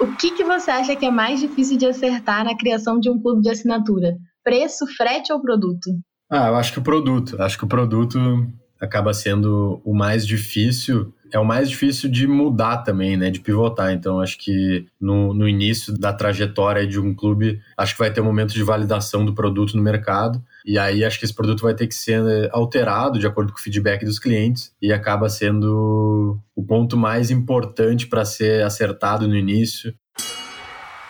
O que, que você acha que é mais difícil de acertar na criação de um clube de assinatura? Preço, frete ou produto? Ah, eu acho que o produto. Acho que o produto acaba sendo o mais difícil. É o mais difícil de mudar também, né? De pivotar. Então, acho que no, no início da trajetória de um clube, acho que vai ter um momento de validação do produto no mercado. E aí acho que esse produto vai ter que ser alterado de acordo com o feedback dos clientes e acaba sendo o ponto mais importante para ser acertado no início.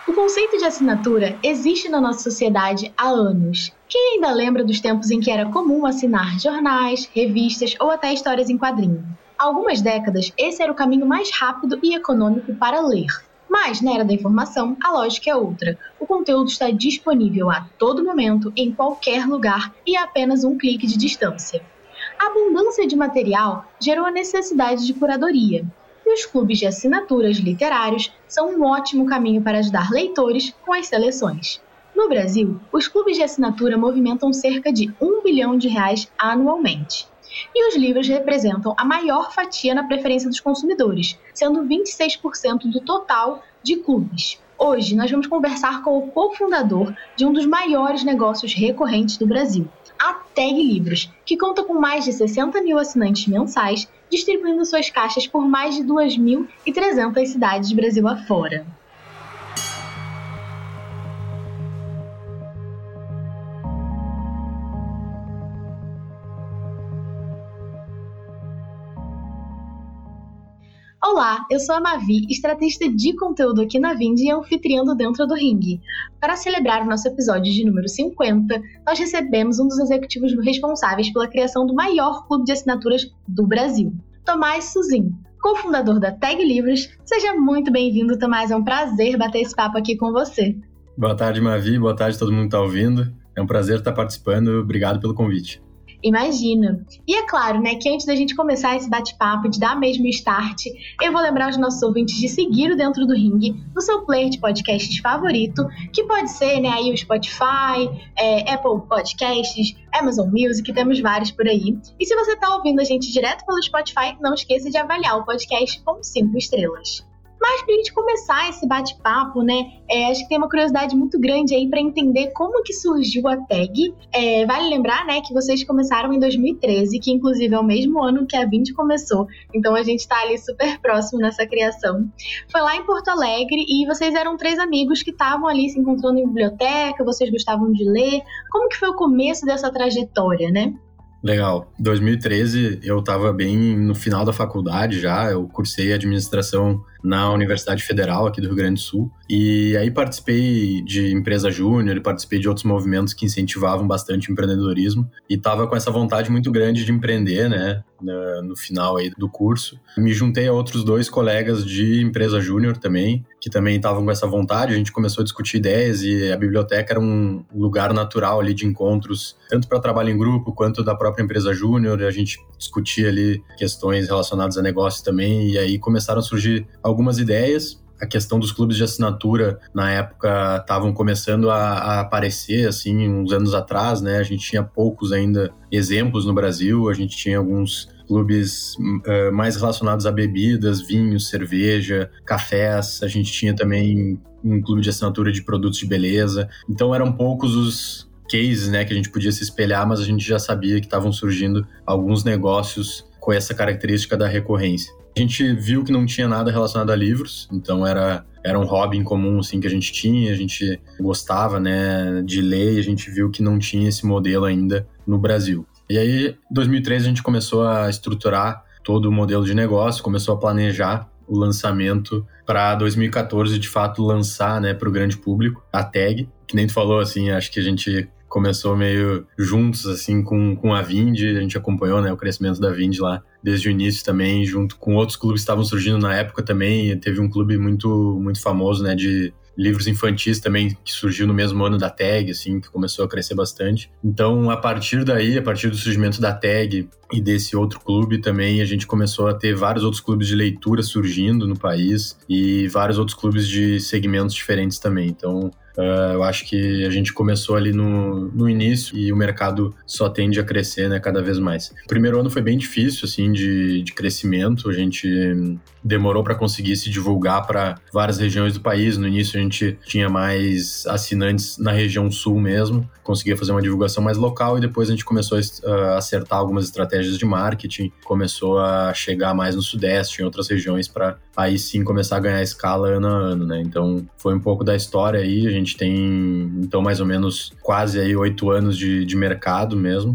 O conceito de assinatura existe na nossa sociedade há anos. Quem ainda lembra dos tempos em que era comum assinar jornais, revistas ou até histórias em quadrinho? Há algumas décadas, esse era o caminho mais rápido e econômico para ler. Mas, na era da informação, a lógica é outra. O conteúdo está disponível a todo momento, em qualquer lugar e a apenas um clique de distância. A abundância de material gerou a necessidade de curadoria, e os clubes de assinaturas literários são um ótimo caminho para ajudar leitores com as seleções. No Brasil, os clubes de assinatura movimentam cerca de um bilhão de reais anualmente. E os livros representam a maior fatia na preferência dos consumidores, sendo 26% do total de clubes. Hoje nós vamos conversar com o cofundador de um dos maiores negócios recorrentes do Brasil, a Tag Livros, que conta com mais de 60 mil assinantes mensais, distribuindo suas caixas por mais de 2.300 cidades Brasil afora. Olá, eu sou a Mavi, estrategista de conteúdo aqui na Vind e anfitriando dentro do ringue. Para celebrar o nosso episódio de número 50, nós recebemos um dos executivos responsáveis pela criação do maior clube de assinaturas do Brasil, Tomás Suzin, cofundador da Tag Livros. Seja muito bem-vindo, Tomás. É um prazer bater esse papo aqui com você. Boa tarde, Mavi. Boa tarde todo mundo que está ouvindo. É um prazer estar participando. Obrigado pelo convite. Imagina. E é claro, né, que antes da gente começar esse bate-papo, de dar mesmo start, eu vou lembrar os nossos ouvintes de seguir o Dentro do Ring no seu player de podcasts favorito, que pode ser, né, aí o Spotify, é, Apple Podcasts, Amazon Music, temos vários por aí. E se você está ouvindo a gente direto pelo Spotify, não esqueça de avaliar o podcast com cinco estrelas. Mas para a gente começar esse bate-papo, né, é, acho que tem uma curiosidade muito grande aí para entender como que surgiu a tag. É, vale lembrar, né, que vocês começaram em 2013, que inclusive é o mesmo ano que a Vint começou. Então a gente está ali super próximo nessa criação. Foi lá em Porto Alegre e vocês eram três amigos que estavam ali se encontrando em biblioteca, vocês gostavam de ler. Como que foi o começo dessa trajetória, né? Legal. 2013 eu estava bem no final da faculdade já, eu cursei administração na Universidade Federal aqui do Rio Grande do Sul. E aí participei de empresa júnior participei de outros movimentos que incentivavam bastante o empreendedorismo e estava com essa vontade muito grande de empreender, né, no final aí do curso. Me juntei a outros dois colegas de empresa júnior também, que também estavam com essa vontade. A gente começou a discutir ideias e a biblioteca era um lugar natural ali de encontros, tanto para trabalho em grupo quanto da própria empresa júnior. A gente discutia ali questões relacionadas a negócios também e aí começaram a surgir algumas ideias. A questão dos clubes de assinatura, na época, estavam começando a, a, aparecer, assim, uns anos atrás, né? A gente tinha poucos ainda exemplos no Brasil, a gente tinha alguns clubes uh, mais relacionados a bebidas, vinhos, cerveja, cafés. A gente tinha também um clube de assinatura de produtos de beleza. Então eram poucos os cases, né, que a gente podia se espelhar, mas a gente já sabia que estavam surgindo alguns negócios com essa característica da recorrência. A gente viu que não tinha nada relacionado a livros, então era, era um hobby em comum assim, que a gente tinha, a gente gostava né, de ler e a gente viu que não tinha esse modelo ainda no Brasil. E aí, em 2013, a gente começou a estruturar todo o modelo de negócio, começou a planejar o lançamento para 2014, de fato, lançar né, para o grande público a tag. Que nem tu falou, assim, acho que a gente começou meio juntos, assim, com, com a Vind, a gente acompanhou, né, o crescimento da Vind lá desde o início também, junto com outros clubes que estavam surgindo na época também, teve um clube muito, muito famoso, né, de livros infantis também, que surgiu no mesmo ano da tag, assim, que começou a crescer bastante. Então, a partir daí, a partir do surgimento da tag e desse outro clube também, a gente começou a ter vários outros clubes de leitura surgindo no país e vários outros clubes de segmentos diferentes também. Então, Uh, eu acho que a gente começou ali no, no início e o mercado só tende a crescer né, cada vez mais. O primeiro ano foi bem difícil, assim, de, de crescimento. A gente demorou para conseguir se divulgar para várias regiões do país. No início a gente tinha mais assinantes na região sul mesmo, conseguia fazer uma divulgação mais local e depois a gente começou a acertar algumas estratégias de marketing, começou a chegar mais no sudeste, em outras regiões para aí sim começar a ganhar escala ano a ano, né? Então foi um pouco da história aí. A gente tem então mais ou menos quase aí oito anos de, de mercado mesmo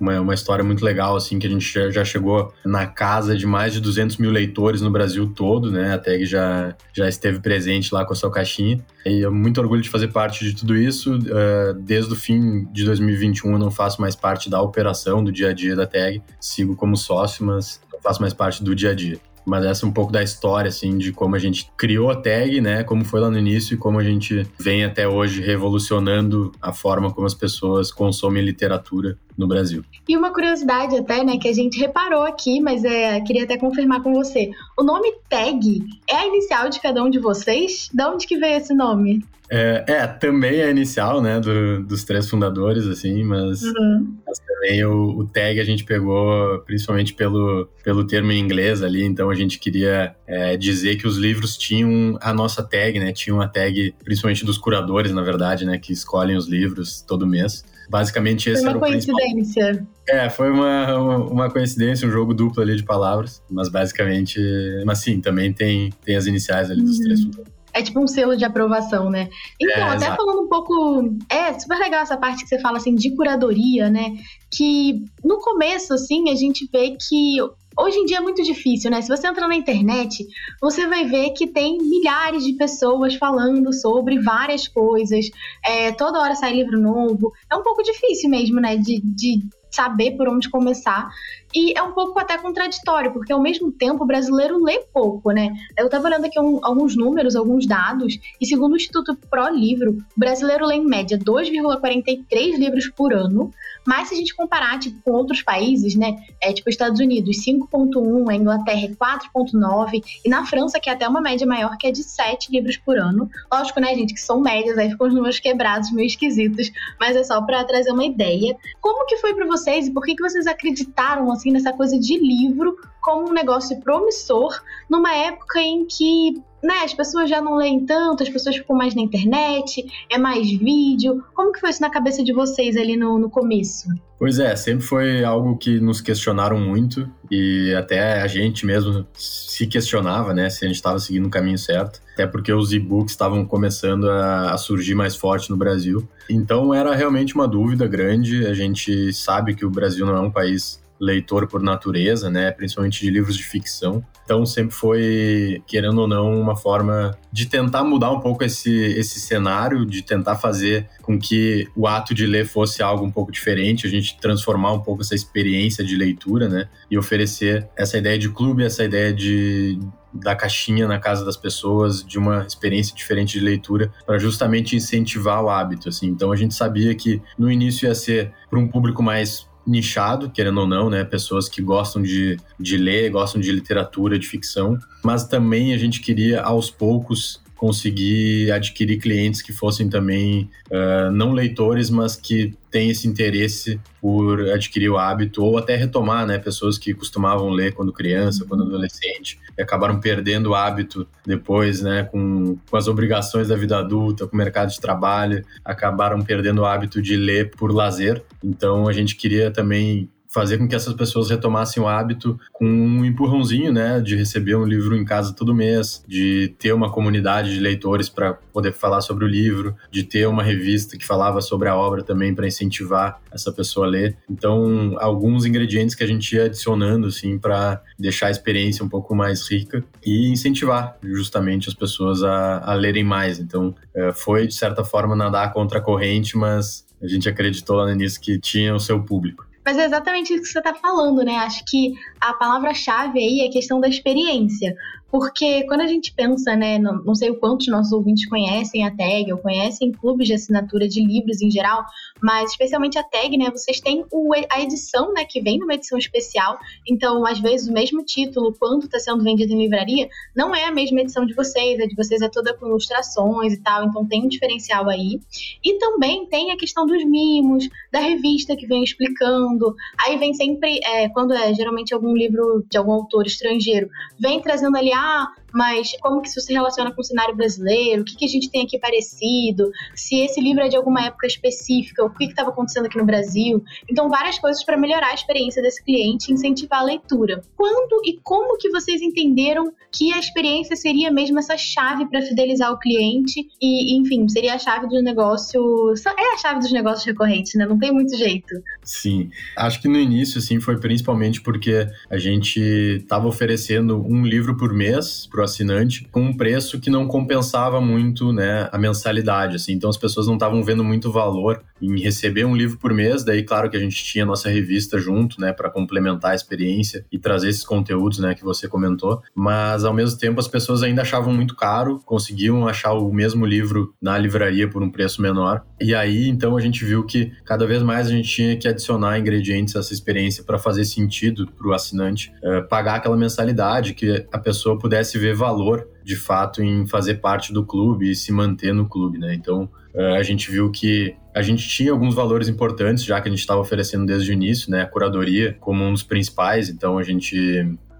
uma, uma história muito legal, assim, que a gente já, chegou na casa de mais de 200 mil leitores no Brasil todo, né? A TAG já, já esteve presente lá com a sua caixinha. E eu muito orgulho de fazer parte de tudo isso. Uh, desde o fim de 2021 eu não faço mais parte da operação, do dia a dia da TAG. Sigo como sócio, mas não faço mais parte do dia a dia mas essa é um pouco da história, assim, de como a gente criou a tag, né? Como foi lá no início e como a gente vem até hoje revolucionando a forma como as pessoas consomem literatura no Brasil. E uma curiosidade até, né, que a gente reparou aqui, mas é, queria até confirmar com você. O nome tag é a inicial de cada um de vocês? De onde que veio esse nome? É, é, também é inicial, né, do, dos três fundadores, assim, mas, uhum. mas também o, o, tag a gente pegou principalmente pelo, pelo termo em inglês ali, então a gente queria é, dizer que os livros tinham a nossa tag, né, tinham a tag, principalmente dos curadores, na verdade, né, que escolhem os livros todo mês. Basicamente esse era o principal. Foi uma coincidência. É, foi uma, uma, uma, coincidência, um jogo duplo ali de palavras, mas basicamente, mas sim, também tem, tem as iniciais ali dos uhum. três fundadores é tipo um selo de aprovação, né? Então, é, até exato. falando um pouco. É super legal essa parte que você fala assim de curadoria, né? Que no começo, assim, a gente vê que Hoje em dia é muito difícil, né? Se você entrar na internet, você vai ver que tem milhares de pessoas falando sobre várias coisas. É, toda hora sai livro novo. É um pouco difícil mesmo, né? De, de saber por onde começar. E é um pouco até contraditório, porque ao mesmo tempo o brasileiro lê pouco, né? Eu estava olhando aqui um, alguns números, alguns dados, e segundo o Instituto Pro Livro, o brasileiro lê em média 2,43 livros por ano, mas se a gente comparar tipo, com outros países, né? É tipo Estados Unidos 5,1, a Inglaterra 4,9, e na França, que é até uma média maior, que é de 7 livros por ano. Lógico, né, gente, que são médias, aí ficam os números quebrados, meio esquisitos, mas é só para trazer uma ideia. Como que foi para vocês e por que, que vocês acreditaram assim nessa coisa de livro como um negócio promissor numa época em que né, as pessoas já não leem tanto, as pessoas ficam mais na internet, é mais vídeo. Como que foi isso na cabeça de vocês ali no, no começo? Pois é, sempre foi algo que nos questionaram muito e até a gente mesmo se questionava, né, se a gente estava seguindo o caminho certo, até porque os e-books estavam começando a, a, surgir mais forte no Brasil. Então era realmente uma dúvida grande. A gente sabe que o Brasil não é um país leitor por natureza, né, principalmente de livros de ficção. Então sempre foi, querendo ou não, uma forma de tentar mudar um pouco esse, esse cenário, de tentar fazer com que o ato de ler fosse algo um pouco diferente, a gente transformar um pouco essa experiência de leitura, né, e oferecer essa ideia de clube, essa ideia de da caixinha na casa das pessoas, de uma experiência diferente de leitura, para justamente incentivar o hábito, assim. Então a gente sabia que no início ia ser para um público mais nichado, querendo ou não, né? Pessoas que gostam de, de ler, gostam de literatura, de ficção, mas também a gente queria aos poucos conseguir adquirir clientes que fossem também uh, não leitores, mas que têm esse interesse por adquirir o hábito ou até retomar, né? Pessoas que costumavam ler quando criança, quando adolescente, e acabaram perdendo o hábito depois, né? Com, com as obrigações da vida adulta, com o mercado de trabalho, acabaram perdendo o hábito de ler por lazer. Então a gente queria também fazer com que essas pessoas retomassem o hábito com um empurrãozinho, né, de receber um livro em casa todo mês, de ter uma comunidade de leitores para poder falar sobre o livro, de ter uma revista que falava sobre a obra também para incentivar essa pessoa a ler. Então, alguns ingredientes que a gente ia adicionando assim para deixar a experiência um pouco mais rica e incentivar justamente as pessoas a, a lerem mais. Então, eh, foi de certa forma nadar contra a corrente, mas a gente acreditou lá no início que tinha o seu público. Mas é exatamente isso que você está falando, né? Acho que a palavra-chave aí é a questão da experiência. Porque quando a gente pensa, né, não, não sei o quantos nossos ouvintes conhecem a tag ou conhecem clubes de assinatura de livros em geral, mas especialmente a tag, né, vocês têm o, a edição, né, que vem numa edição especial, então às vezes o mesmo título, quanto está sendo vendido em livraria, não é a mesma edição de vocês, a de vocês é toda com ilustrações e tal, então tem um diferencial aí. E também tem a questão dos mimos, da revista que vem explicando, aí vem sempre, é, quando é geralmente algum livro de algum autor estrangeiro, vem trazendo ali ah, mas como que isso se relaciona com o cenário brasileiro? O que, que a gente tem aqui parecido? Se esse livro é de alguma época específica, o que estava acontecendo aqui no Brasil? Então, várias coisas para melhorar a experiência desse cliente e incentivar a leitura. Quando e como que vocês entenderam que a experiência seria mesmo essa chave para fidelizar o cliente e, enfim, seria a chave do negócio. É a chave dos negócios recorrentes, né? Não tem muito jeito. Sim. Acho que no início, assim, foi principalmente porque a gente estava oferecendo um livro por mês para o assinante com um preço que não compensava muito, né, a mensalidade, assim. Então as pessoas não estavam vendo muito valor em receber um livro por mês. Daí, claro que a gente tinha a nossa revista junto, né, para complementar a experiência e trazer esses conteúdos, né, que você comentou. Mas ao mesmo tempo as pessoas ainda achavam muito caro, conseguiam achar o mesmo livro na livraria por um preço menor. E aí, então a gente viu que cada vez mais a gente tinha que adicionar ingredientes a essa experiência para fazer sentido para o assinante uh, pagar aquela mensalidade, que a pessoa pudesse ver valor de fato em fazer parte do clube e se manter no clube, né? Então uh, a gente viu que a gente tinha alguns valores importantes, já que a gente estava oferecendo desde o início, né? A curadoria como um dos principais, então a gente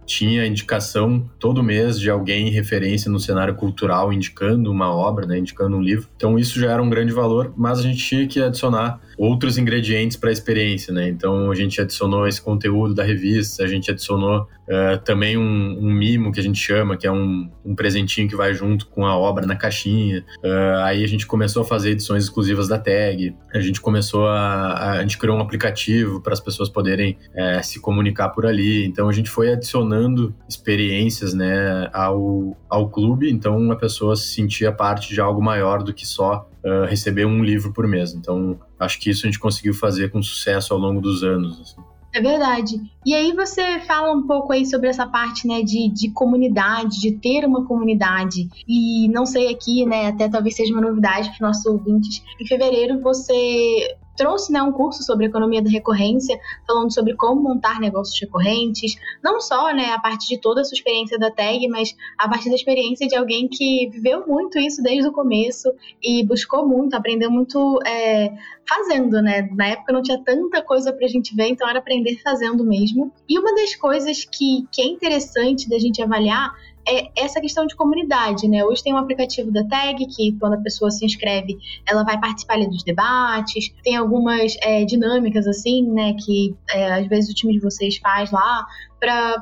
tinha indicação todo mês de alguém referência no cenário cultural indicando uma obra, né, indicando um livro. Então isso já era um grande valor, mas a gente tinha que adicionar outros ingredientes para a experiência, né? Então a gente adicionou esse conteúdo da revista, a gente adicionou uh, também um, um, mimo que a gente chama, que é um, um, presentinho que vai junto com a obra na caixinha. Uh, aí a gente começou a fazer edições exclusivas da tag, a gente começou a. a, a gente criou um aplicativo para as pessoas poderem uh, se comunicar por ali. Então a gente foi adicionando experiências, né, ao, ao clube. Então a pessoa se sentia parte de algo maior do que só uh, receber um livro por mês. Então, acho que isso a gente conseguiu fazer com sucesso ao longo dos anos. Assim. É verdade. E aí você fala um pouco aí sobre essa parte, né, de, de comunidade, de ter uma comunidade. E não sei aqui, né, até talvez seja uma novidade para os nossos ouvintes. Em fevereiro você trouxe né, um curso sobre economia da recorrência, falando sobre como montar negócios recorrentes, não só né, a partir de toda a sua experiência da tag, mas a partir da experiência de alguém que viveu muito isso desde o começo e buscou muito, aprendeu muito é, fazendo, né? Na época não tinha tanta coisa para a gente ver, então era aprender fazendo mesmo. E uma das coisas que, que é interessante da gente avaliar é essa questão de comunidade, né? Hoje tem um aplicativo da Tag que quando a pessoa se inscreve, ela vai participar ali dos debates. Tem algumas é, dinâmicas assim, né? Que é, às vezes o time de vocês faz lá para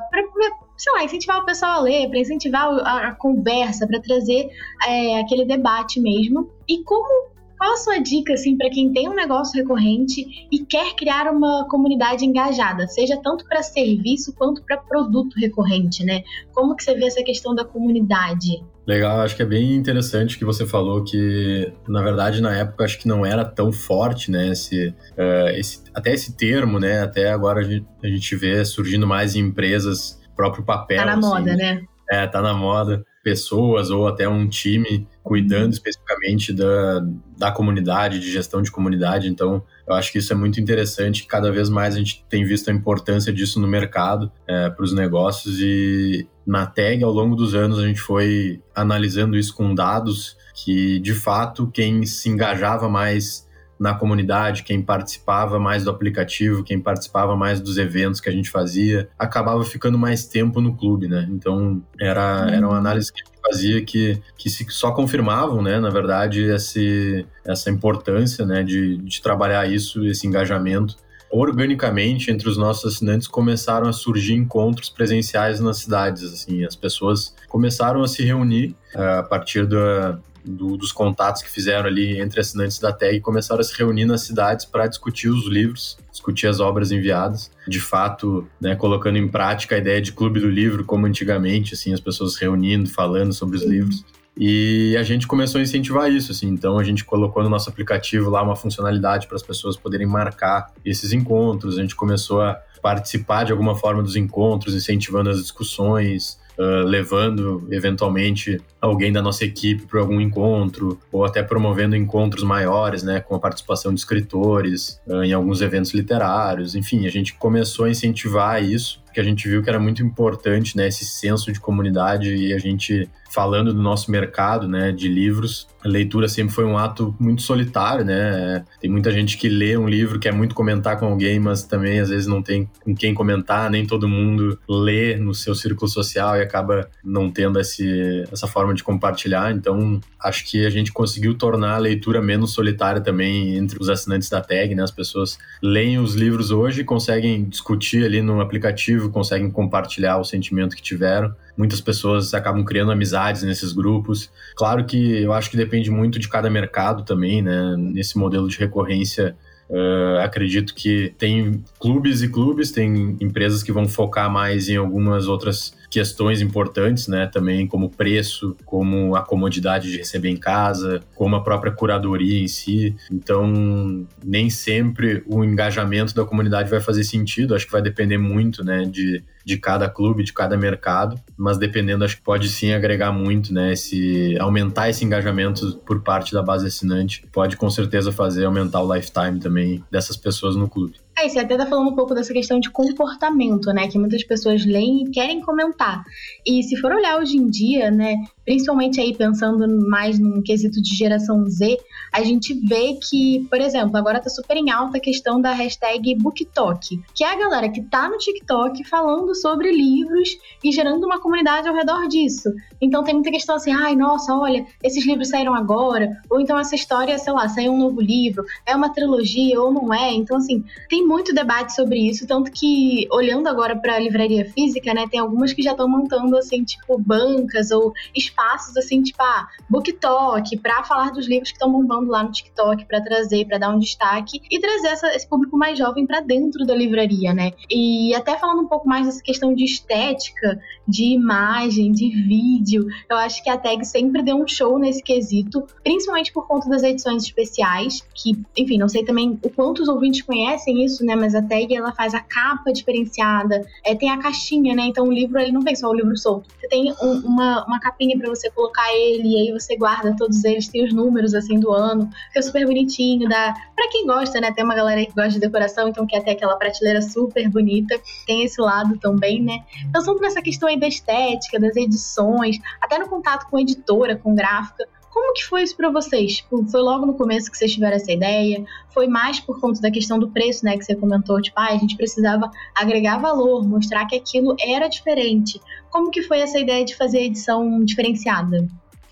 sei lá, incentivar o pessoal a ler, para incentivar a, a conversa, para trazer é, aquele debate mesmo. E como qual a sua dica assim para quem tem um negócio recorrente e quer criar uma comunidade engajada, seja tanto para serviço quanto para produto recorrente, né? Como que você vê essa questão da comunidade? Legal, acho que é bem interessante que você falou que, na verdade, na época acho que não era tão forte, né? Esse, uh, esse até esse termo, né? Até agora a gente, a gente vê surgindo mais em empresas próprio papel. Tá na assim, moda, né? É, tá na moda. Pessoas ou até um time cuidando especificamente da, da comunidade, de gestão de comunidade. Então, eu acho que isso é muito interessante. Cada vez mais a gente tem visto a importância disso no mercado, é, para os negócios. E na tag, ao longo dos anos, a gente foi analisando isso com dados que, de fato, quem se engajava mais na comunidade, quem participava mais do aplicativo, quem participava mais dos eventos que a gente fazia, acabava ficando mais tempo no clube, né? Então, era, era uma análise que fazia que, que se, só confirmavam, né, na verdade, esse, essa importância, né, de, de trabalhar isso, esse engajamento organicamente entre os nossos assinantes começaram a surgir encontros presenciais nas cidades assim. As pessoas começaram a se reunir uh, a partir da, do, dos contatos que fizeram ali entre assinantes da TEG começaram a se reunir nas cidades para discutir os livros, discutir as obras enviadas. De fato, né, colocando em prática a ideia de clube do livro, como antigamente, assim, as pessoas reunindo, falando sobre os livros. E a gente começou a incentivar isso, assim. Então a gente colocou no nosso aplicativo lá uma funcionalidade para as pessoas poderem marcar esses encontros. A gente começou a participar de alguma forma dos encontros, incentivando as discussões, uh, levando eventualmente alguém da nossa equipe para algum encontro, ou até promovendo encontros maiores, né, com a participação de escritores uh, em alguns eventos literários. Enfim, a gente começou a incentivar isso porque a gente viu que era muito importante, né, esse senso de comunidade e a gente falando do nosso mercado, né, de livros, a leitura sempre foi um ato muito solitário, né? Tem muita gente que lê um livro, quer muito comentar com alguém, mas também às vezes não tem com quem comentar, nem todo mundo lê no seu círculo social e acaba não tendo esse, essa forma de compartilhar. Então, acho que a gente conseguiu tornar a leitura menos solitária também entre os assinantes da tag, né? As pessoas leem os livros hoje, conseguem discutir ali no aplicativo, conseguem compartilhar o sentimento que tiveram muitas pessoas acabam criando amizades nesses grupos. Claro que eu acho que depende muito de cada mercado também, né? Nesse modelo de recorrência, Uh, acredito que tem clubes e clubes, tem empresas que vão focar mais em algumas outras questões importantes, né? Também como preço, como a comodidade de receber em casa, como a própria curadoria em si. Então, nem sempre o engajamento da comunidade vai fazer sentido. Acho que vai depender muito, né? De de cada clube, de cada mercado, mas dependendo, acho que pode sim agregar muito, né? Esse, aumentar esse engajamento por parte da base assinante pode com certeza fazer aumentar o lifetime também dessas pessoas no clube. É, você até tá falando um pouco dessa questão de comportamento, né? Que muitas pessoas leem e querem comentar. E se for olhar hoje em dia, né? Principalmente aí pensando mais num quesito de geração Z, a gente vê que, por exemplo, agora tá super em alta a questão da hashtag BookTok, que é a galera que tá no TikTok falando sobre livros e gerando uma comunidade ao redor disso. Então tem muita questão assim, ai, nossa, olha, esses livros saíram agora, ou então essa história, sei lá, saiu um novo livro, é uma trilogia ou não é. Então, assim, tem muito debate sobre isso, tanto que olhando agora para a livraria física, né, tem algumas que já estão montando assim, tipo bancas ou espaços assim, tipo, ah, BookTok, para falar dos livros que estão bombando lá no TikTok, para trazer, para dar um destaque e trazer essa, esse público mais jovem para dentro da livraria, né? E até falando um pouco mais dessa questão de estética, de imagem, de vídeo, eu acho que a Tag sempre deu um show nesse quesito, principalmente por conta das edições especiais, que, enfim, não sei também o quanto os ouvintes conhecem isso, né? Mas a tag ela faz a capa diferenciada, é, tem a caixinha, né? Então o livro ele não tem só o livro solto. Você tem um, uma, uma capinha para você colocar ele e aí você guarda todos eles, tem os números assim do ano, fica super bonitinho, dá para quem gosta, né? Tem uma galera que gosta de decoração, então quer ter aquela prateleira super bonita. Tem esse lado também, né? Sempre nessa questão aí da estética, das edições, até no contato com editora, com gráfica, como que foi isso para vocês? Tipo, foi logo no começo que vocês tiveram essa ideia? Foi mais por conta da questão do preço, né? Que você comentou, tipo, ah, a gente precisava agregar valor, mostrar que aquilo era diferente. Como que foi essa ideia de fazer a edição diferenciada?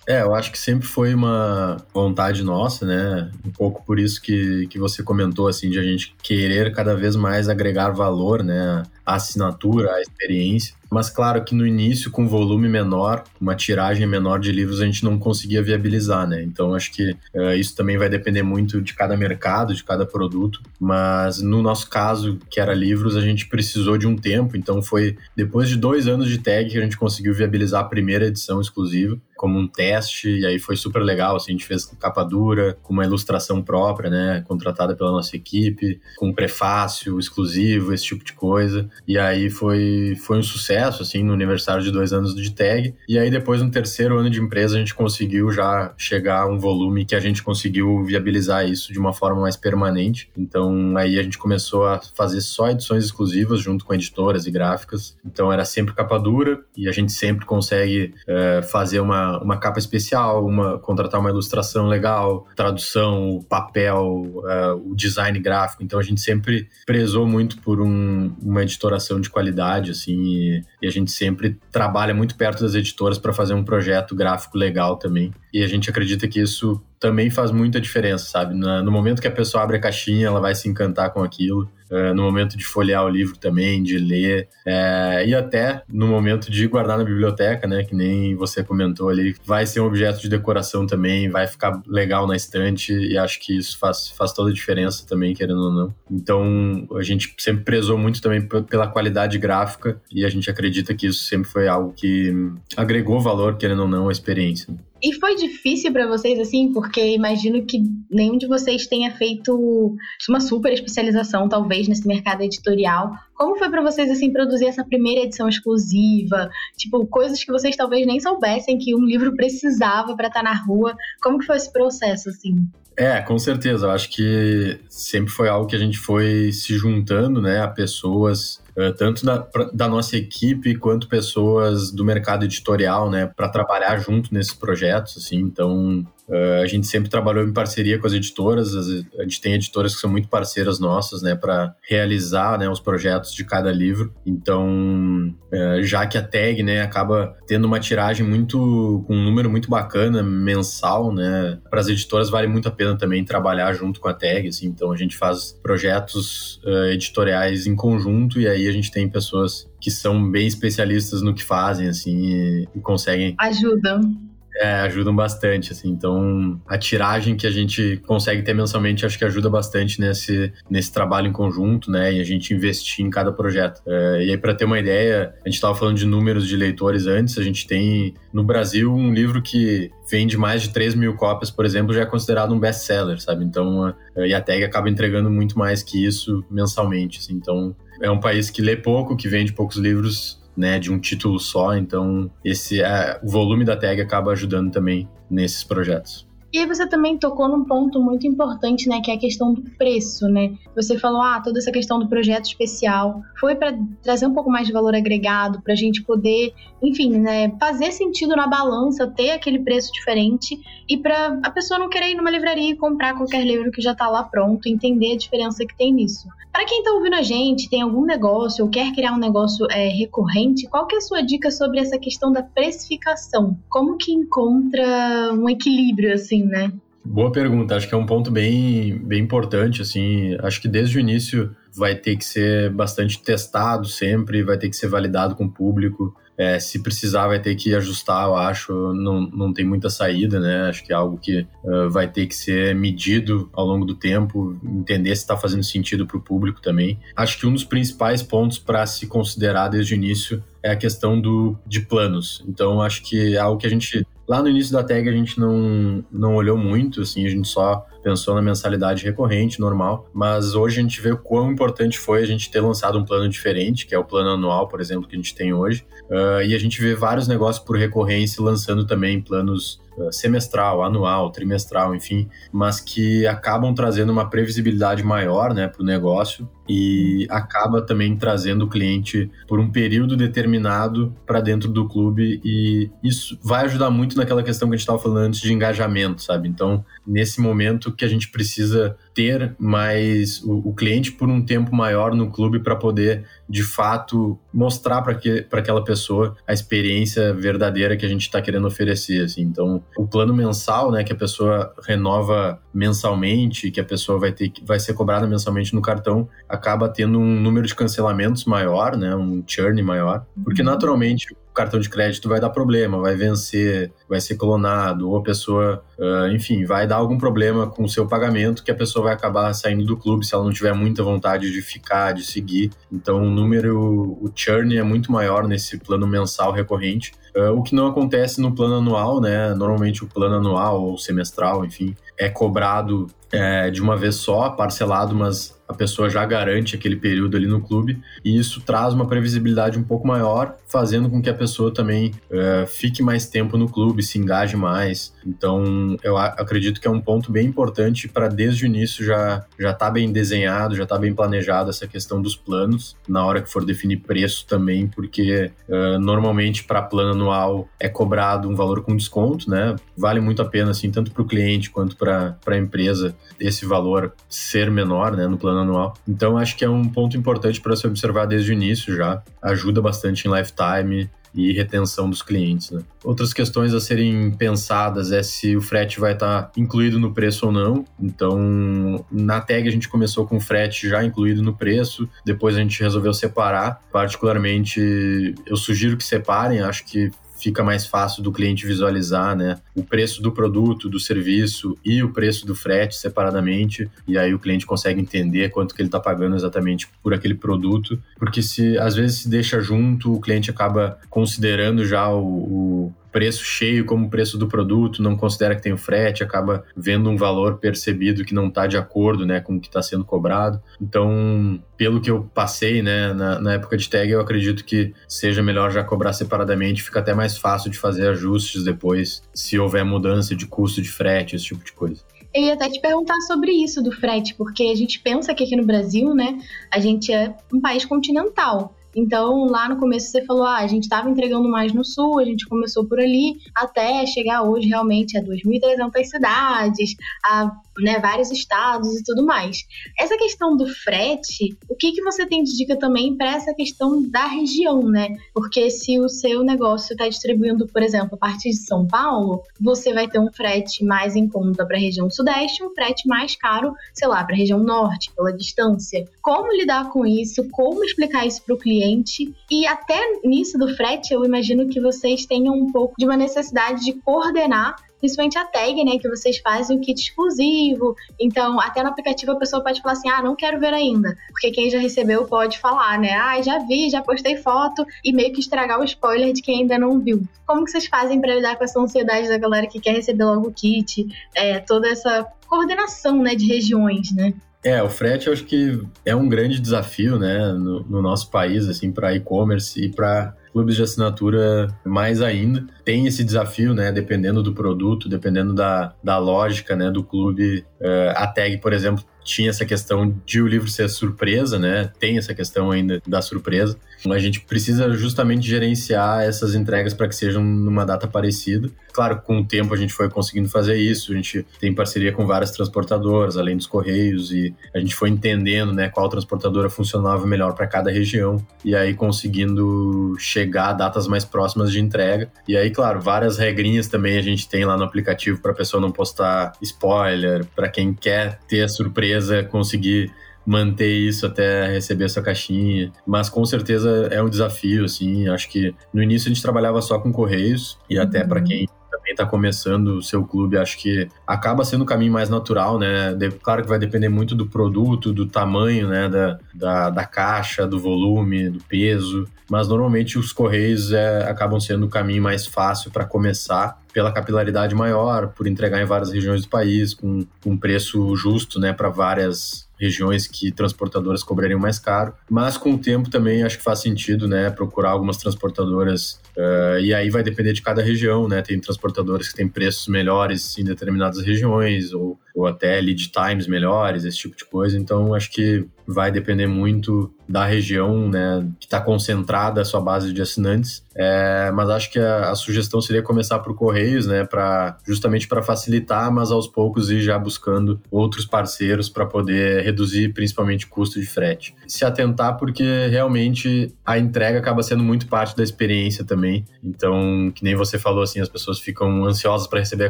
É, eu acho que sempre foi uma vontade nossa, né? Um pouco por isso que, que você comentou, assim, de a gente querer cada vez mais agregar valor, né? A assinatura, a experiência. Mas claro que no início, com volume menor, uma tiragem menor de livros, a gente não conseguia viabilizar, né? Então acho que uh, isso também vai depender muito de cada mercado, de cada produto. Mas no nosso caso, que era livros, a gente precisou de um tempo. Então foi depois de dois anos de tag que a gente conseguiu viabilizar a primeira edição exclusiva como um teste, e aí foi super legal, assim, a gente fez capa dura, com uma ilustração própria, né, contratada pela nossa equipe, com prefácio exclusivo, esse tipo de coisa, e aí foi, foi um sucesso, assim, no aniversário de dois anos de tag, e aí depois no terceiro ano de empresa a gente conseguiu já chegar a um volume que a gente conseguiu viabilizar isso de uma forma mais permanente, então aí a gente começou a fazer só edições exclusivas junto com editoras e gráficas, então era sempre capa dura, e a gente sempre consegue é, fazer uma uma, capa especial, uma, contratar uma ilustração legal, tradução, papel, uh, o design gráfico. Então a gente sempre prezou muito por um, uma editoração de qualidade, assim, e, e a gente sempre trabalha muito perto das editoras para fazer um projeto gráfico legal também. E a gente acredita que isso também faz muita diferença, sabe? No momento que a pessoa abre a caixinha, ela vai se encantar com aquilo. É, no momento de folhear o livro também, de ler, é, e até no momento de guardar na biblioteca, né? Que nem você comentou ali, vai ser um objeto de decoração também, vai ficar legal na estante, e acho que isso faz, faz toda a diferença também, querendo ou não. Então, a gente sempre prezou muito também pela qualidade gráfica, e a gente acredita que isso sempre foi algo que agregou valor, querendo ou não, à experiência. E foi difícil para vocês, assim, porque imagino que nenhum de vocês tenha feito uma super especialização, talvez, nesse mercado editorial. Como foi para vocês, assim, produzir essa primeira edição exclusiva? Tipo, coisas que vocês talvez nem soubessem que um livro precisava para estar tá na rua. Como que foi esse processo, assim? É, com certeza. Eu acho que sempre foi algo que a gente foi se juntando, né, a pessoas tanto da, da nossa equipe quanto pessoas do mercado editorial, né, para trabalhar junto nesses projetos, assim. Então, Uh, a gente sempre trabalhou em parceria com as editoras, a gente tem editoras que são muito parceiras nossas, né, para realizar, né, os projetos de cada livro. Então, uh, já que a tag, né, acaba tendo uma tiragem muito, com um número muito bacana, mensal, né, para as editoras vale muito a pena também trabalhar junto com a tag, assim. Então, a gente faz projetos uh, editoriais em conjunto e aí a gente tem pessoas que são bem especialistas no que fazem, assim, e, e conseguem... Ajudam é, ajudam bastante, assim. Então, a tiragem que a gente consegue ter mensalmente acho que ajuda bastante nesse, nesse trabalho em conjunto, né? E a gente investir em cada projeto. É, e aí, para ter uma ideia, a gente estava falando de números de leitores antes, a gente tem no Brasil um livro que vende mais de 3 mil cópias, por exemplo, já é considerado um best-seller, sabe? Então, e a tag acaba entregando muito mais que isso mensalmente, assim. Então, é um país que lê pouco, que vende poucos livros, né, de um título só, então esse é, o volume da tag acaba ajudando também nesses projetos. E aí você também tocou num ponto muito importante, né, que é a questão do preço, né? Você falou, ah, toda essa questão do projeto especial foi para trazer um pouco mais de valor agregado, para a gente poder, enfim, né, fazer sentido na balança, ter aquele preço diferente e para a pessoa não querer ir numa livraria e comprar qualquer livro que já está lá pronto, entender a diferença que tem nisso. Para quem está ouvindo a gente, tem algum negócio ou quer criar um negócio é, recorrente, qual que é a sua dica sobre essa questão da precificação? Como que encontra um equilíbrio assim, né? Boa pergunta, acho que é um ponto bem, bem importante, assim, acho que desde o início vai ter que ser bastante testado sempre, vai ter que ser validado com o público, é, se precisar, vai ter que ajustar, eu acho. Não, não tem muita saída, né? Acho que é algo que uh, vai ter que ser medido ao longo do tempo, entender se está fazendo sentido para o público também. Acho que um dos principais pontos para se considerar desde o início é a questão do, de planos. Então, acho que é algo que a gente Lá no início da tag a gente não, não olhou muito, assim, a gente só pensou na mensalidade recorrente, normal, mas hoje a gente vê o quão importante foi a gente ter lançado um plano diferente, que é o plano anual, por exemplo, que a gente tem hoje, uh, e a gente vê vários negócios por recorrência lançando também planos uh, semestral, anual, trimestral, enfim, mas que acabam trazendo uma previsibilidade maior, né, para o negócio e acaba também trazendo o cliente por um período determinado para dentro do clube e isso vai ajudar muito naquela questão que a gente estava falando antes de engajamento, sabe? Então, nesse momento que a gente precisa ter mais o, o cliente por um tempo maior no clube para poder de fato mostrar para que, aquela pessoa a experiência verdadeira que a gente está querendo oferecer. Assim. Então, o plano mensal, né, que a pessoa renova mensalmente, que a pessoa vai ter vai ser cobrada mensalmente no cartão, acaba tendo um número de cancelamentos maior, né, um churn maior, porque uhum. naturalmente o cartão de crédito vai dar problema, vai vencer, vai ser clonado, ou a pessoa, uh, enfim, vai dar algum problema com o seu pagamento que a pessoa vai acabar saindo do clube se ela não tiver muita vontade de ficar, de seguir. Então, o número, o churn é muito maior nesse plano mensal recorrente. Uh, o que não acontece no plano anual, né? Normalmente o plano anual ou semestral, enfim, é cobrado é, de uma vez só, parcelado, mas a pessoa já garante aquele período ali no clube e isso traz uma previsibilidade um pouco maior, fazendo com que a pessoa também é, fique mais tempo no clube, se engaje mais. Então, eu acredito que é um ponto bem importante para desde o início já já tá bem desenhado, já tá bem planejado essa questão dos planos na hora que for definir preço também, porque é, normalmente para plano anual é cobrado um valor com desconto, né? Vale muito a pena assim tanto para o cliente quanto para a empresa esse valor ser menor, né, no plano anual. Então acho que é um ponto importante para se observar desde o início já. Ajuda bastante em lifetime e retenção dos clientes. Né? Outras questões a serem pensadas é se o frete vai estar tá incluído no preço ou não. Então, na tag a gente começou com o frete já incluído no preço, depois a gente resolveu separar. Particularmente, eu sugiro que separem, acho que fica mais fácil do cliente visualizar, né, o preço do produto, do serviço e o preço do frete separadamente, e aí o cliente consegue entender quanto que ele está pagando exatamente por aquele produto, porque se às vezes se deixa junto, o cliente acaba considerando já o, o preço cheio como preço do produto, não considera que tem o frete, acaba vendo um valor percebido que não está de acordo né, com o que está sendo cobrado. Então, pelo que eu passei né, na, na, época de tag, eu acredito que seja melhor já cobrar separadamente, fica até mais fácil de fazer ajustes depois, se houver mudança de custo de frete, esse tipo de coisa. Eu ia até te perguntar sobre isso do frete, porque a gente pensa que aqui no Brasil, né, a gente é um país continental. Então, lá no começo você falou, ah, a gente estava entregando mais no sul, a gente começou por ali, até chegar hoje realmente a 2.300 cidades, a né, vários estados e tudo mais. Essa questão do frete, o que, que você tem de dica também para essa questão da região, né? Porque se o seu negócio está distribuindo, por exemplo, a partir de São Paulo, você vai ter um frete mais em conta para a região sudeste, um frete mais caro, sei lá, para a região norte, pela distância. Como lidar com isso? Como explicar isso para o cliente? Cliente. E até nisso do frete, eu imagino que vocês tenham um pouco de uma necessidade de coordenar principalmente a tag, né, que vocês fazem o kit exclusivo. Então, até no aplicativo a pessoa pode falar assim: "Ah, não quero ver ainda", porque quem já recebeu pode falar, né? "Ah, já vi, já postei foto" e meio que estragar o spoiler de quem ainda não viu. Como que vocês fazem para lidar com essa ansiedade da galera que quer receber logo o kit, é, toda essa coordenação, né, de regiões, né? É, o frete eu acho que é um grande desafio, né, no, no nosso país, assim, para e-commerce e para clubes de assinatura mais ainda. Tem esse desafio, né? Dependendo do produto, dependendo da, da lógica, né? Do clube. Uh, a tag, por exemplo, tinha essa questão de o livro ser surpresa, né? Tem essa questão ainda da surpresa. A gente precisa justamente gerenciar essas entregas para que sejam numa data parecida. Claro, com o tempo a gente foi conseguindo fazer isso. A gente tem parceria com várias transportadoras, além dos correios, e a gente foi entendendo, né, qual transportadora funcionava melhor para cada região e aí conseguindo chegar a datas mais próximas de entrega. E aí, claro, várias regrinhas também a gente tem lá no aplicativo para a pessoa não postar spoiler, para quem quer ter a surpresa conseguir manter isso até receber essa caixinha. Mas com certeza é um desafio, assim. Acho que no início a gente trabalhava só com correios e até uhum. para quem também está começando o seu clube, acho que acaba sendo o caminho mais natural, né? De, claro que vai depender muito do produto, do tamanho, né? Da, da, da caixa, do volume, do peso. Mas normalmente os correios é, acabam sendo o caminho mais fácil para começar pela capilaridade maior, por entregar em várias regiões do país, com um preço justo, né, para várias regiões que transportadoras cobrariam mais caro. Mas com o tempo também acho que faz sentido, né, procurar algumas transportadoras uh, e aí vai depender de cada região, né? Tem transportadoras que têm preços melhores em determinadas regiões ou, ou até lead times melhores, esse tipo de coisa. Então acho que vai depender muito da região, né, que está concentrada a sua base de assinantes. É, mas acho que a, a, sugestão seria começar por correios, né, para justamente para facilitar, mas aos poucos ir já buscando outros parceiros para poder reduzir principalmente o custo de frete. Se atentar porque realmente a entrega acaba sendo muito parte da experiência também. Então, que nem você falou assim, as pessoas ficam ansiosas para receber a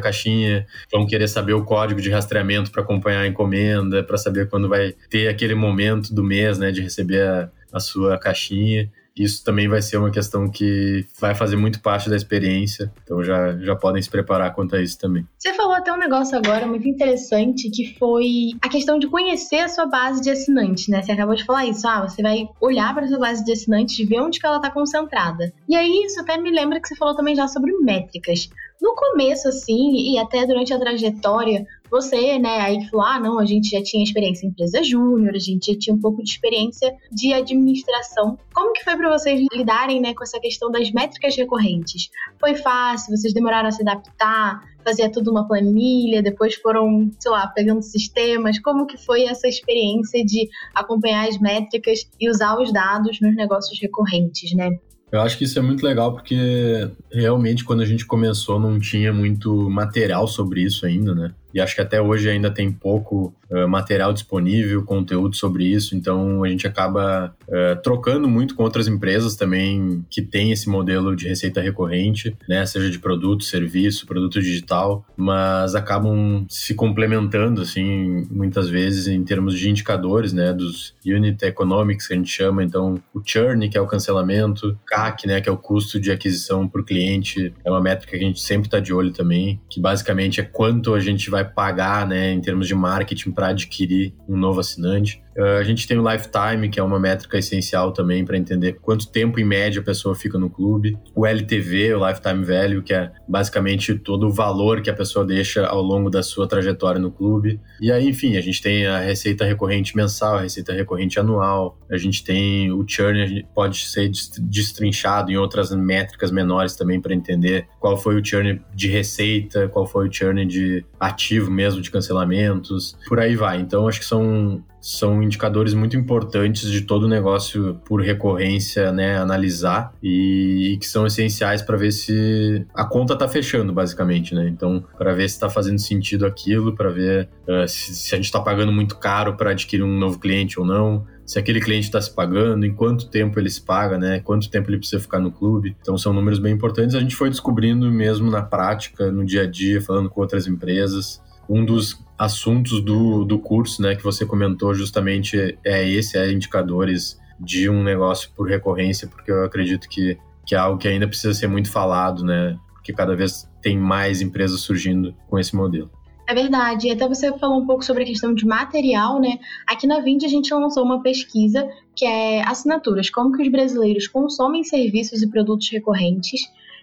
caixinha, vão querer saber o código de rastreamento para acompanhar a encomenda, para saber quando vai ter aquele momento do mês, né, de receber a, a sua caixinha isso também vai ser uma questão que vai fazer muito parte da experiência. Então já, já podem se preparar quanto a isso também. Você falou até um negócio agora muito interessante que foi a questão de conhecer a sua base de assinantes, né? Você acabou de falar isso. Ah, você vai olhar para a sua base de assinantes e ver onde que ela está concentrada. E aí isso até me lembra que você falou também já sobre métricas. No começo, assim, e até durante a trajetória, você, né, aí falou, ah, não, a gente já tinha experiência em empresa júnior, a gente já tinha um pouco de experiência de administração. Como que foi para vocês lidarem, né, com essa questão das métricas recorrentes? Foi fácil? Vocês demoraram a se adaptar? Fazia tudo uma planilha, depois foram, sei lá, pegando sistemas. Como que foi essa experiência de acompanhar as métricas e usar os dados nos negócios recorrentes, né? Eu acho que isso é muito legal porque realmente quando a gente começou não tinha muito material sobre isso ainda, né? E acho que até hoje ainda tem pouco uh, material disponível, conteúdo sobre isso, então a gente acaba uh, trocando muito com outras empresas também que têm esse modelo de receita recorrente, né? Seja de produto, serviço, produto digital, mas acabam se complementando, assim, muitas vezes em termos de indicadores, né? Dos unit economics que a gente chama, então o churn, que é o cancelamento, CAC, né? Que é o custo de aquisição por cliente, é uma métrica que a gente sempre está de olho também, que basicamente é quanto a gente vai pagar, né, em termos de marketing para adquirir um novo assinante. Uh, a gente tem o lifetime, que é uma métrica essencial também para entender quanto tempo em média a pessoa fica no clube. O LTV, o lifetime value, que é basicamente todo o valor que a pessoa deixa ao longo da sua trajetória no clube. E aí, enfim, a gente tem a receita recorrente mensal, a receita recorrente anual. A gente tem o churn, pode ser destrinchado em outras métricas menores também para entender qual foi o churn de receita, qual foi o churn de ativo mesmo, de cancelamentos, por aí vai. Então, acho que são são indicadores muito importantes de todo negócio por recorrência, né, analisar e, e que são essenciais para ver se a conta está fechando, basicamente, né? Então, para ver se está fazendo sentido aquilo, para ver uh, se, se, a gente está pagando muito caro para adquirir um novo cliente ou não, se aquele cliente está se pagando, em quanto tempo ele se paga, né? Quanto tempo ele precisa ficar no clube. Então são números bem importantes. A gente foi descobrindo mesmo na prática, no dia a dia, falando com outras empresas. Um dos assuntos do, do curso, né, que você comentou justamente é esse, é indicadores de um negócio por recorrência, porque eu acredito que, que é algo que ainda precisa ser muito falado, né, porque cada vez tem mais empresas surgindo com esse modelo. É verdade. Até você falou um pouco sobre a questão de material, né? Aqui na Vind a gente lançou uma pesquisa que é assinaturas, como que os brasileiros consomem serviços e produtos recorrentes.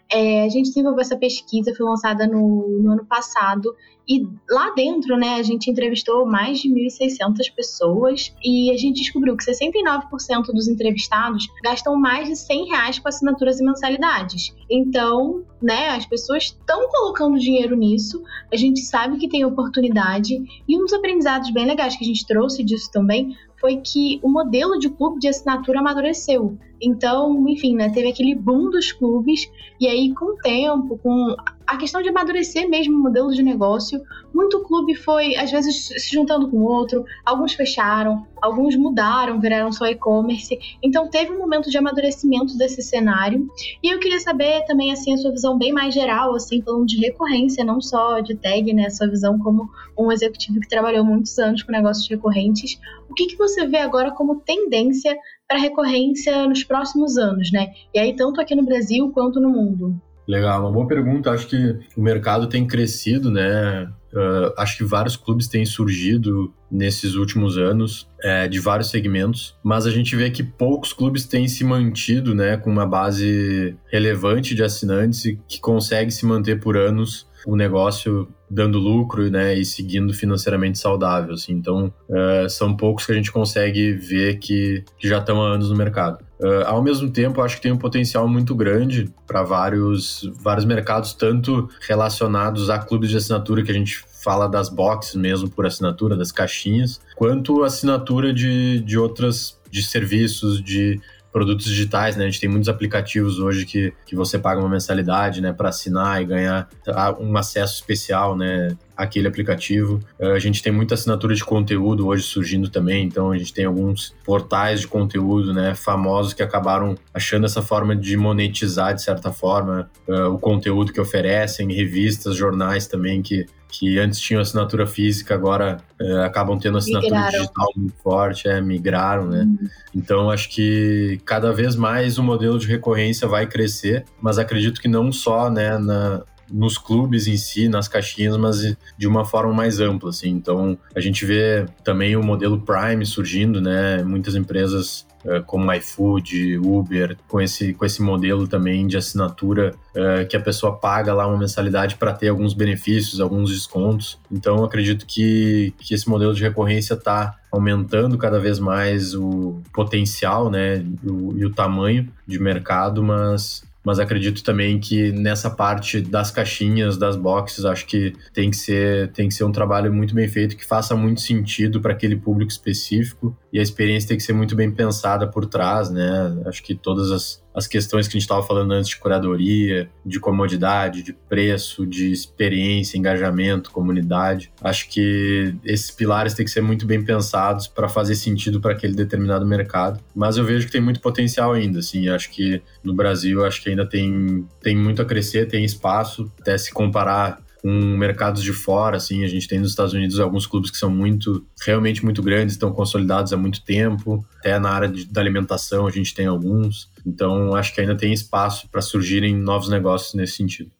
É, a gente desenvolveu essa pesquisa, foi lançada no, no, ano passado, e lá dentro, né, a gente entrevistou mais de 1.600 pessoas. E a gente descobriu que 69% dos entrevistados gastam mais de 100 reais com assinaturas e mensalidades. Então, né, as pessoas estão colocando dinheiro nisso, a gente sabe que tem oportunidade, e um dos aprendizados bem legais que a gente trouxe disso também foi que o modelo de clube de assinatura amadureceu. Então, enfim, né, teve aquele boom dos clubes, e aí com o tempo, com a questão de amadurecer mesmo o modelo de negócio, muito clube foi, às vezes, se juntando com outro, alguns fecharam, alguns mudaram, viraram só e-commerce. Então, teve um momento de amadurecimento desse cenário. E eu queria saber também, assim, a sua visão bem mais geral, assim, falando de recorrência, não só de tag, né? A sua visão como um executivo que trabalhou muitos anos com negócios recorrentes. O que, que você vê agora como tendência para recorrência nos próximos anos, né? E aí, tanto aqui no Brasil quanto no mundo. Legal, uma boa pergunta. Acho que o mercado tem crescido, né? Uh, acho que vários clubes têm surgido nesses últimos anos, é, de vários segmentos, mas a gente vê que poucos clubes têm se mantido, né, com uma base relevante de assinantes e que consegue se manter por anos o negócio dando lucro, né, e seguindo financeiramente saudável, assim. Então, uh, são poucos que a gente consegue ver que, que já estão há anos no mercado. Uh, ao mesmo tempo, acho que tem um potencial muito grande para vários, vários mercados, tanto relacionados a clubes de assinatura que a gente fala das boxes mesmo por assinatura, das caixinhas, quanto assinatura de, de outras de serviços, de produtos digitais, né? A gente tem muitos aplicativos hoje que, que você paga uma mensalidade, né, para assinar e ganhar ah, um acesso especial, né, aquele aplicativo. Ah, a gente tem muita assinatura de conteúdo hoje surgindo também, então a gente tem alguns portais de conteúdo, né, famosos que acabaram achando essa forma de monetizar de certa forma uh, o conteúdo que oferecem, revistas, jornais também que que antes tinham assinatura física, agora é, acabam tendo assinatura migraram. digital muito forte, é, migraram, né? Uhum. Então acho que cada vez mais o modelo de recorrência vai crescer, mas acredito que não só né, na, nos clubes em si, nas caixinhas, mas de uma forma mais ampla, assim. Então, a gente vê também o modelo Prime surgindo, né? Muitas empresas uh, como iFood, Uber, com esse, com esse modelo também de assinatura uh, que a pessoa paga lá uma mensalidade para ter alguns benefícios, alguns descontos. Então, acredito que, que esse modelo de recorrência está aumentando cada vez mais o potencial, né, o, e o tamanho de mercado, mas mas acredito também que nessa parte das caixinhas, das boxes, acho que tem que ser, tem que ser um trabalho muito bem feito que faça muito sentido para aquele público específico e a experiência tem que ser muito bem pensada por trás, né? Acho que todas as, as questões que a gente estava falando antes de curadoria, de comodidade, de preço, de experiência, engajamento, comunidade, acho que esses pilares têm que ser muito bem pensados para fazer sentido para aquele determinado mercado. Mas eu vejo que tem muito potencial ainda, assim, acho que no Brasil acho que ainda tem, tem muito a crescer, tem espaço, até se comparar com mercados de fora, assim, a gente tem nos Estados Unidos alguns clubes que são muito, realmente muito grandes, estão consolidados há muito tempo, até na área de, da alimentação a gente tem alguns, então acho que ainda tem espaço para surgirem novos negócios nesse sentido.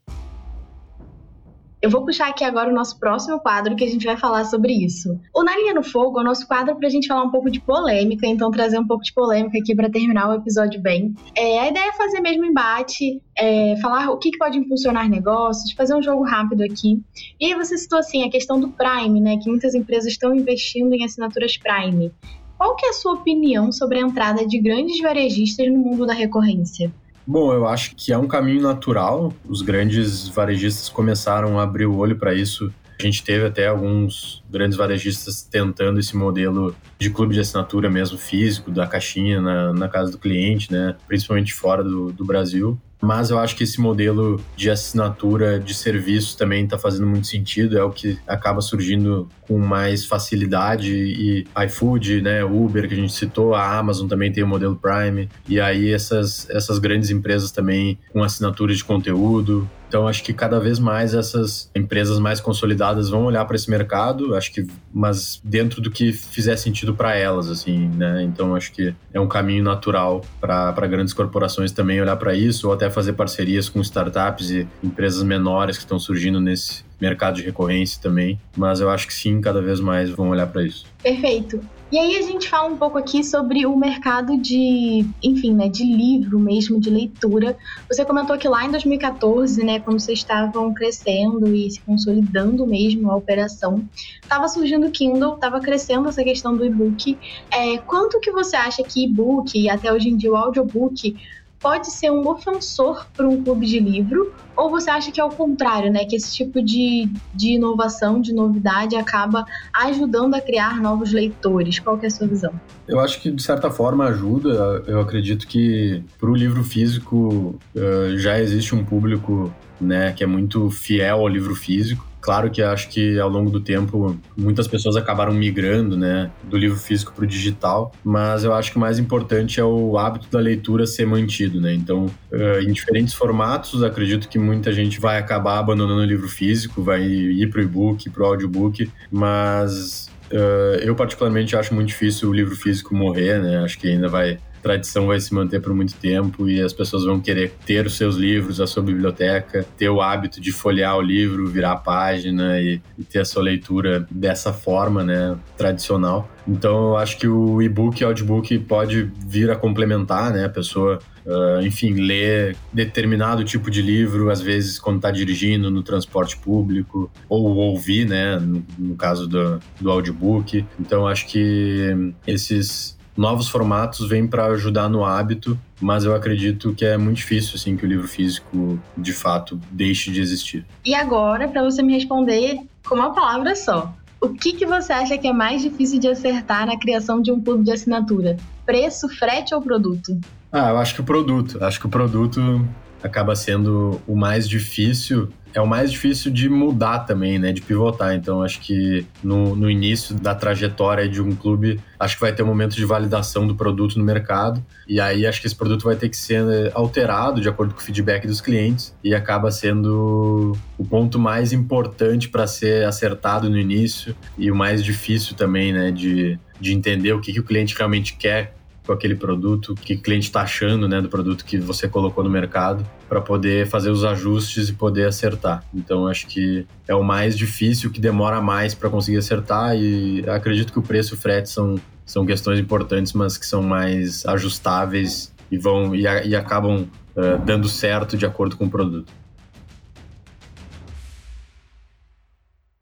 Eu vou puxar aqui agora o nosso próximo quadro que a gente vai falar sobre isso. O Na Linha no Fogo é o nosso quadro para a gente falar um pouco de polêmica, então trazer um pouco de polêmica aqui para terminar o episódio bem. É, a ideia é fazer mesmo embate, é, falar o que, que pode impulsionar negócios, fazer um jogo rápido aqui. E aí você citou assim a questão do Prime, né? Que muitas empresas estão investindo em assinaturas Prime. Qual que é a sua opinião sobre a entrada de grandes varejistas no mundo da recorrência? Bom, eu acho que é um caminho natural. Os grandes varejistas começaram a abrir o olho para isso. A gente teve até alguns grandes varejistas tentando esse modelo de clube de assinatura mesmo físico, da caixinha na, na casa do cliente, né? principalmente fora do, do Brasil. Mas eu acho que esse modelo de assinatura de serviços também está fazendo muito sentido, é o que acaba surgindo com mais facilidade. E iFood, né, Uber que a gente citou, a Amazon também tem o modelo Prime. E aí essas essas grandes empresas também com assinatura de conteúdo, então, acho que cada vez mais essas empresas mais consolidadas vão olhar para esse mercado, acho que, mas dentro do que fizer sentido para elas, assim, né? Então, acho que é um caminho natural para grandes corporações também olhar para isso, ou até fazer parcerias com startups e empresas menores que estão surgindo nesse mercado de recorrência também. Mas eu acho que sim, cada vez mais vão olhar para isso. Perfeito. E aí a gente fala um pouco aqui sobre o mercado de, enfim, né, de livro mesmo, de leitura. Você comentou que lá em 2014, né, quando vocês estavam crescendo e se consolidando mesmo a operação, estava surgindo o Kindle, estava crescendo essa questão do e-book. É, quanto que você acha que e-book e até hoje em dia o audiobook pode ser um ofensor para um clube de livro? Ou você acha que é o contrário, né? Que esse tipo de, de inovação, de novidade, acaba ajudando a criar novos leitores? Qual que é a sua visão? Eu acho que, de certa forma, ajuda. Eu acredito que para o livro físico uh, já existe um público né, que é muito fiel ao livro físico. Claro que acho que ao longo do tempo muitas pessoas acabaram migrando, né, do livro físico para o digital, mas eu acho que o mais importante é o hábito da leitura ser mantido, né? Então, uh, em diferentes formatos, acredito que muita gente vai acabar abandonando o livro físico, vai ir para o e-book, para o audiobook, mas uh, eu particularmente acho muito difícil o livro físico morrer, né? Acho que ainda vai tradição vai se manter por muito tempo e as pessoas vão querer ter os seus livros, a sua biblioteca, ter o hábito de folhear o livro, virar a página e, e ter a sua leitura dessa forma, né, tradicional. Então, eu acho que o e-book e audiobook pode vir a complementar, né, a pessoa Uh, enfim, ler determinado tipo de livro, às vezes quando está dirigindo no transporte público, ou ouvir, né, no, no caso do, do audiobook. Então, acho que esses novos formatos vêm para ajudar no hábito, mas eu acredito que é muito difícil assim que o livro físico de fato deixe de existir. E agora, para você me responder com uma palavra só, o que, que você acha que é mais difícil de acertar na criação de um clube de assinatura? Preço, frete ou produto? Ah, eu acho que o produto. Acho que o produto acaba sendo o mais difícil é o mais difícil de mudar também, né? De pivotar. Então, acho que no, no início da trajetória de um clube, acho que vai ter um momento de validação do produto no mercado. E aí, acho que esse produto vai ter que ser né, alterado de acordo com o feedback dos clientes. E acaba sendo o ponto mais importante para ser acertado no início e o mais difícil também, né? De, de entender o que, que o cliente realmente quer com aquele produto, que cliente está achando né, do produto que você colocou no mercado, para poder fazer os ajustes e poder acertar. Então, acho que é o mais difícil, que demora mais para conseguir acertar, e acredito que o preço e o frete são, são questões importantes, mas que são mais ajustáveis e, vão, e, e acabam uh, dando certo de acordo com o produto.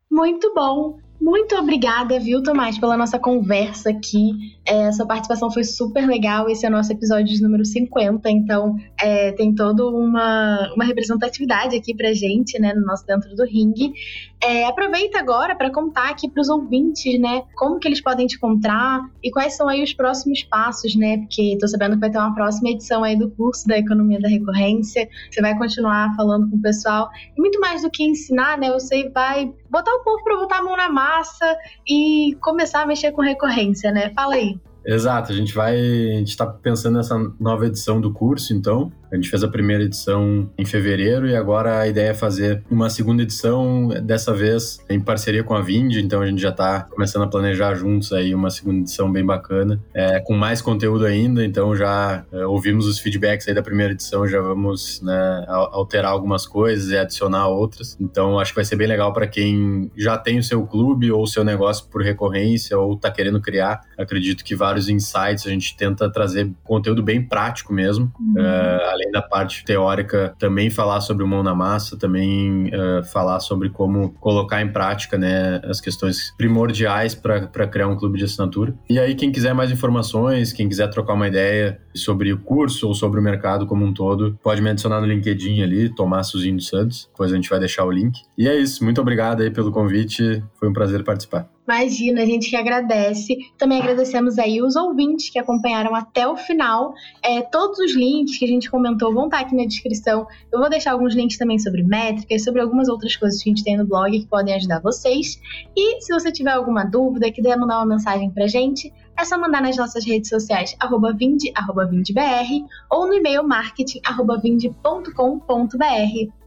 Muito bom! Muito obrigada, viu, Tomás, pela nossa conversa aqui. É, sua participação foi super legal. Esse é o nosso episódio de número 50, então é, tem toda uma, uma representatividade aqui pra gente, né, no nosso Dentro do Ring. É, aproveita agora para contar aqui para os ouvintes, né, como que eles podem te encontrar e quais são aí os próximos passos, né, porque tô sabendo que vai ter uma próxima edição aí do curso da Economia da Recorrência. Você vai continuar falando com o pessoal. E muito mais do que ensinar, né, você vai botar um pouco para botar a mão na massa e começar a mexer com recorrência, né? Fala aí. Exato, a gente vai. A gente está pensando nessa nova edição do curso, então. A gente fez a primeira edição em fevereiro e agora a ideia é fazer uma segunda edição, dessa vez em parceria com a Vind, então a gente já está começando a planejar juntos aí uma segunda edição bem bacana, é, com mais conteúdo ainda, então já é, ouvimos os feedbacks aí da primeira edição, já vamos né, alterar algumas coisas e adicionar outras. Então acho que vai ser bem legal para quem já tem o seu clube ou o seu negócio por recorrência ou está querendo criar. Acredito que vários insights a gente tenta trazer conteúdo bem prático mesmo, uhum. uh, além da parte teórica, também falar sobre o mão na massa, também uh, falar sobre como colocar em prática né, as questões primordiais para criar um clube de assinatura. E aí, quem quiser mais informações, quem quiser trocar uma ideia sobre o curso ou sobre o mercado como um todo, pode me adicionar no LinkedIn ali, Tomás Suzinho dos Santos, depois a gente vai deixar o link. E é isso, muito obrigado aí pelo convite, foi um prazer participar. Imagina, a gente que agradece. Também agradecemos aí os ouvintes que acompanharam até o final. É, todos os links que a gente comentou vão estar aqui na descrição. Eu vou deixar alguns links também sobre métricas, sobre algumas outras coisas que a gente tem no blog que podem ajudar vocês. E se você tiver alguma dúvida, quiser mandar uma mensagem pra gente, é só mandar nas nossas redes sociais, arroba vinde, arroba vindebr, ou no e-mail marketing, arroba vinde.com.br.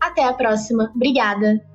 Até a próxima. Obrigada!